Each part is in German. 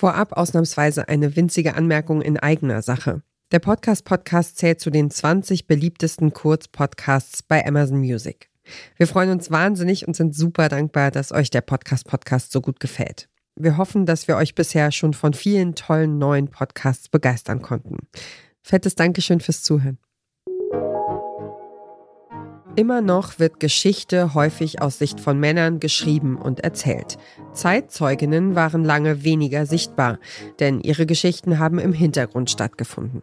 Vorab ausnahmsweise eine winzige Anmerkung in eigener Sache. Der Podcast Podcast zählt zu den 20 beliebtesten Kurzpodcasts bei Amazon Music. Wir freuen uns wahnsinnig und sind super dankbar, dass euch der Podcast Podcast so gut gefällt. Wir hoffen, dass wir euch bisher schon von vielen tollen neuen Podcasts begeistern konnten. Fettes Dankeschön fürs Zuhören. Immer noch wird Geschichte häufig aus Sicht von Männern geschrieben und erzählt. Zeitzeuginnen waren lange weniger sichtbar, denn ihre Geschichten haben im Hintergrund stattgefunden.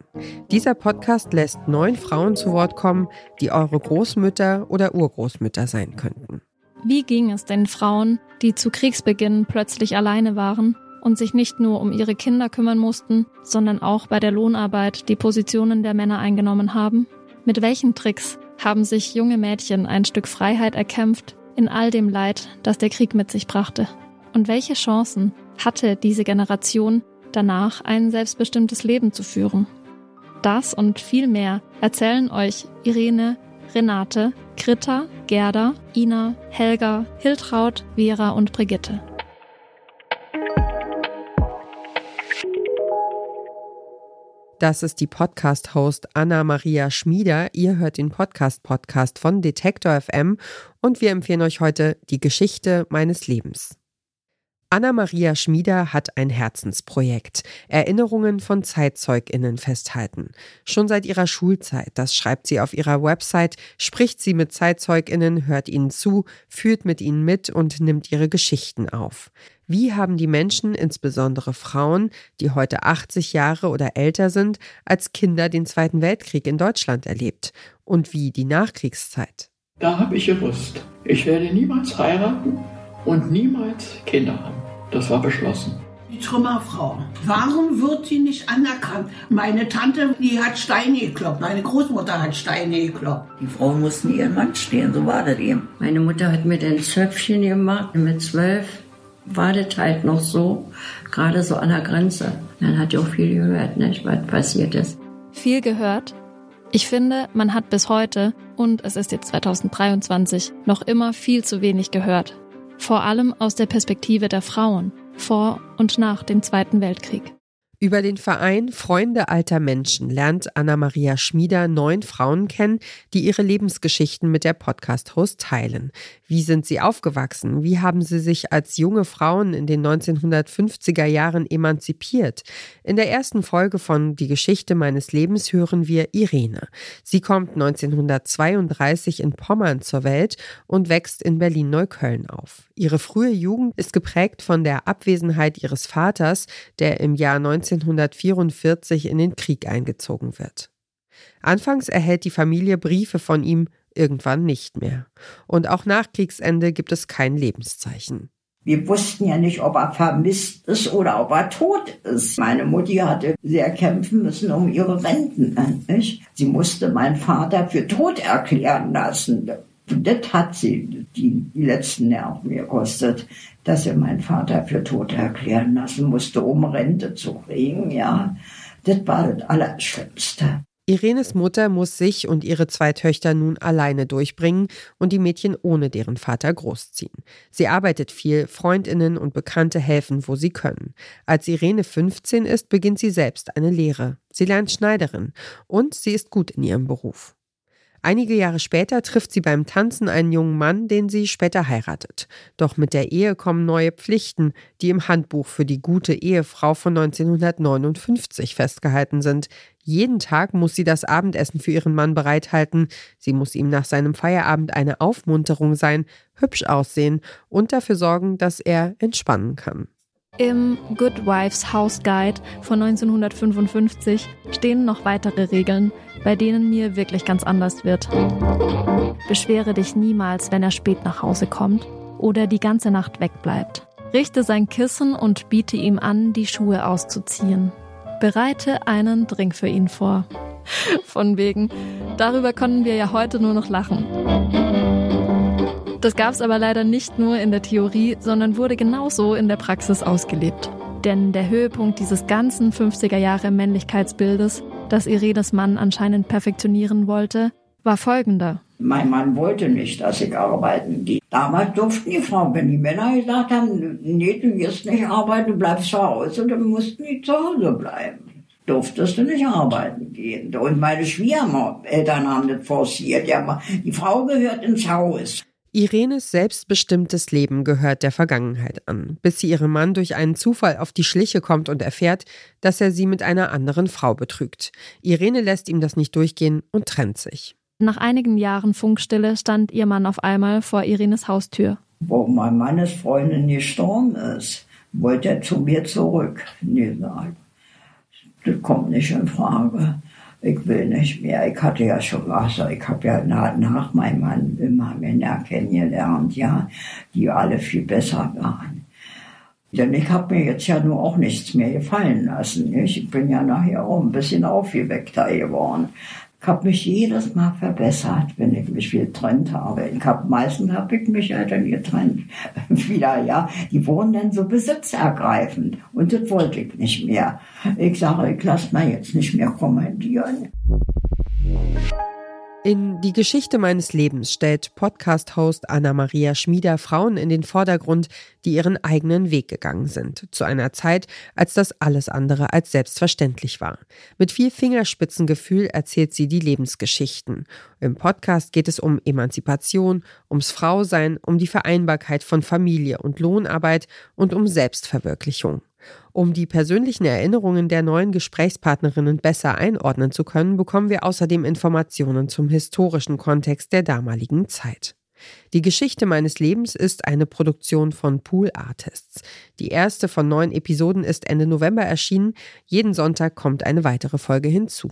Dieser Podcast lässt neun Frauen zu Wort kommen, die eure Großmütter oder Urgroßmütter sein könnten. Wie ging es den Frauen, die zu Kriegsbeginn plötzlich alleine waren und sich nicht nur um ihre Kinder kümmern mussten, sondern auch bei der Lohnarbeit die Positionen der Männer eingenommen haben? Mit welchen Tricks haben sich junge Mädchen ein Stück Freiheit erkämpft in all dem Leid, das der Krieg mit sich brachte. Und welche Chancen hatte diese Generation danach, ein selbstbestimmtes Leben zu führen? Das und viel mehr erzählen euch Irene, Renate, Kritta, Gerda, Ina, Helga, Hiltraud, Vera und Brigitte. Das ist die Podcast-Host Anna-Maria Schmieder. Ihr hört den Podcast-Podcast von Detektor FM und wir empfehlen euch heute die Geschichte meines Lebens. Anna-Maria Schmieder hat ein Herzensprojekt. Erinnerungen von ZeitzeugInnen festhalten. Schon seit ihrer Schulzeit, das schreibt sie auf ihrer Website, spricht sie mit ZeitzeugInnen, hört ihnen zu, führt mit ihnen mit und nimmt ihre Geschichten auf. Wie haben die Menschen, insbesondere Frauen, die heute 80 Jahre oder älter sind, als Kinder den Zweiten Weltkrieg in Deutschland erlebt? Und wie die Nachkriegszeit? Da habe ich gewusst, ich werde niemals heiraten und niemals Kinder haben. Das war beschlossen. Die Trümmerfrau. Warum wird sie nicht anerkannt? Meine Tante, die hat Steine gekloppt. Meine Großmutter hat Steine gekloppt. Die Frauen mussten ihren Mann stehen, so war das eben. Meine Mutter hat mir den Zöpfchen gemacht. Mit zwölf war das halt noch so, gerade so an der Grenze. Man hat ja auch viel gehört, nicht, was passiert ist. Viel gehört? Ich finde, man hat bis heute, und es ist jetzt 2023, noch immer viel zu wenig gehört vor allem aus der Perspektive der Frauen vor und nach dem Zweiten Weltkrieg. Über den Verein Freunde alter Menschen lernt Anna-Maria Schmieder neun Frauen kennen, die ihre Lebensgeschichten mit der Podcast-Host teilen. Wie sind sie aufgewachsen? Wie haben sie sich als junge Frauen in den 1950er Jahren emanzipiert? In der ersten Folge von Die Geschichte meines Lebens hören wir Irene. Sie kommt 1932 in Pommern zur Welt und wächst in Berlin-Neukölln auf. Ihre frühe Jugend ist geprägt von der Abwesenheit ihres Vaters, der im Jahr 19 1944 in den Krieg eingezogen wird. Anfangs erhält die Familie Briefe von ihm, irgendwann nicht mehr. Und auch nach Kriegsende gibt es kein Lebenszeichen. Wir wussten ja nicht, ob er vermisst ist oder ob er tot ist. Meine Mutti hatte sehr kämpfen müssen um ihre Renten. Nicht? Sie musste meinen Vater für tot erklären lassen. Das hat sie die, letzten Nerven gekostet, dass sie meinen Vater für tot erklären lassen musste, um Rente zu kriegen. Ja, das war das Allerschlimmste. Irenes Mutter muss sich und ihre zwei Töchter nun alleine durchbringen und die Mädchen ohne deren Vater großziehen. Sie arbeitet viel, Freundinnen und Bekannte helfen, wo sie können. Als Irene 15 ist, beginnt sie selbst eine Lehre. Sie lernt Schneiderin und sie ist gut in ihrem Beruf. Einige Jahre später trifft sie beim Tanzen einen jungen Mann, den sie später heiratet. Doch mit der Ehe kommen neue Pflichten, die im Handbuch für die gute Ehefrau von 1959 festgehalten sind. Jeden Tag muss sie das Abendessen für ihren Mann bereithalten. Sie muss ihm nach seinem Feierabend eine Aufmunterung sein, hübsch aussehen und dafür sorgen, dass er entspannen kann. Im Good Wives House Guide von 1955 stehen noch weitere Regeln, bei denen mir wirklich ganz anders wird. Beschwere dich niemals, wenn er spät nach Hause kommt oder die ganze Nacht wegbleibt. Richte sein Kissen und biete ihm an, die Schuhe auszuziehen. Bereite einen Drink für ihn vor. Von wegen, darüber können wir ja heute nur noch lachen. Das gab es aber leider nicht nur in der Theorie, sondern wurde genauso in der Praxis ausgelebt. Denn der Höhepunkt dieses ganzen 50er Jahre Männlichkeitsbildes, das Irenes Mann anscheinend perfektionieren wollte, war folgender. Mein Mann wollte nicht, dass ich arbeiten gehe. Damals durften die Frauen, wenn die Männer gesagt haben, nee, du wirst nicht arbeiten, du bleibst zu Hause, dann mussten die zu Hause bleiben. Durftest du nicht arbeiten gehen. Und meine Schwiegereltern haben das forciert. Ja, die Frau gehört ins Haus. Irenes selbstbestimmtes Leben gehört der Vergangenheit an, bis sie ihrem Mann durch einen Zufall auf die Schliche kommt und erfährt, dass er sie mit einer anderen Frau betrügt. Irene lässt ihm das nicht durchgehen und trennt sich. Nach einigen Jahren Funkstille stand ihr Mann auf einmal vor Irenes Haustür. Wo mein Mannes Freundin gestorben ist, wollte er zu mir zurück. Nee, das kommt nicht in Frage. Ich will nicht mehr. Ich hatte ja schon was. Ich habe ja nach, nach meinem Mann immer Männer kennengelernt, ja, die alle viel besser waren. Denn ich habe mir jetzt ja nur auch nichts mehr gefallen lassen. Nicht? Ich bin ja nachher auch ein bisschen aufgeweckter geworden. Ich habe mich jedes Mal verbessert, wenn ich mich getrennt habe. Ich hab, meistens habe ich mich ja dann getrennt. Wieder, ja. Die wurden dann so besitzergreifend. Und das wollte ich nicht mehr. Ich sage, ich lasse mal jetzt nicht mehr kommandieren. In Die Geschichte meines Lebens stellt Podcast-Host Anna-Maria Schmieder Frauen in den Vordergrund, die ihren eigenen Weg gegangen sind, zu einer Zeit, als das alles andere als selbstverständlich war. Mit viel Fingerspitzengefühl erzählt sie die Lebensgeschichten. Im Podcast geht es um Emanzipation, ums Frausein, um die Vereinbarkeit von Familie und Lohnarbeit und um Selbstverwirklichung. Um die persönlichen Erinnerungen der neuen Gesprächspartnerinnen besser einordnen zu können, bekommen wir außerdem Informationen zum historischen Kontext der damaligen Zeit. Die Geschichte meines Lebens ist eine Produktion von Pool Artists. Die erste von neun Episoden ist Ende November erschienen. Jeden Sonntag kommt eine weitere Folge hinzu.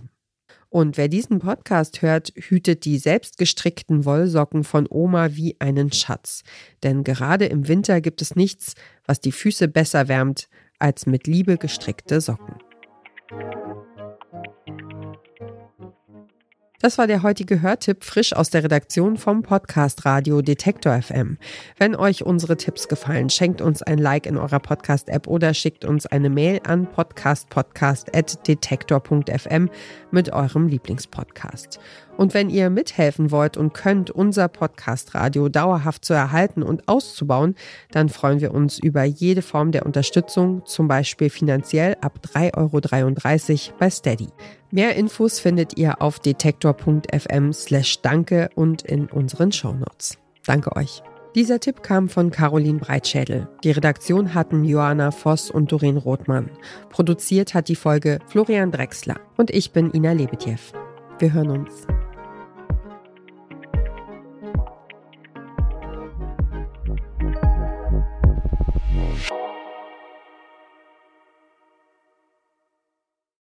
Und wer diesen Podcast hört, hütet die selbstgestrickten Wollsocken von Oma wie einen Schatz. Denn gerade im Winter gibt es nichts, was die Füße besser wärmt als mit Liebe gestrickte Socken. Das war der heutige Hörtipp frisch aus der Redaktion vom Podcast Radio Detektor FM. Wenn euch unsere Tipps gefallen, schenkt uns ein Like in eurer Podcast-App oder schickt uns eine Mail an podcastpodcast.detektor.fm mit eurem Lieblingspodcast. Und wenn ihr mithelfen wollt und könnt, unser Podcast Radio dauerhaft zu erhalten und auszubauen, dann freuen wir uns über jede Form der Unterstützung, zum Beispiel finanziell ab 3,33 Euro bei Steady. Mehr Infos findet ihr auf detektor.fm slash danke und in unseren Shownotes. Danke euch. Dieser Tipp kam von Caroline Breitschädel. Die Redaktion hatten Joanna Voss und Doreen Rothmann. Produziert hat die Folge Florian Drexler. Und ich bin Ina Lebetjew. Wir hören uns.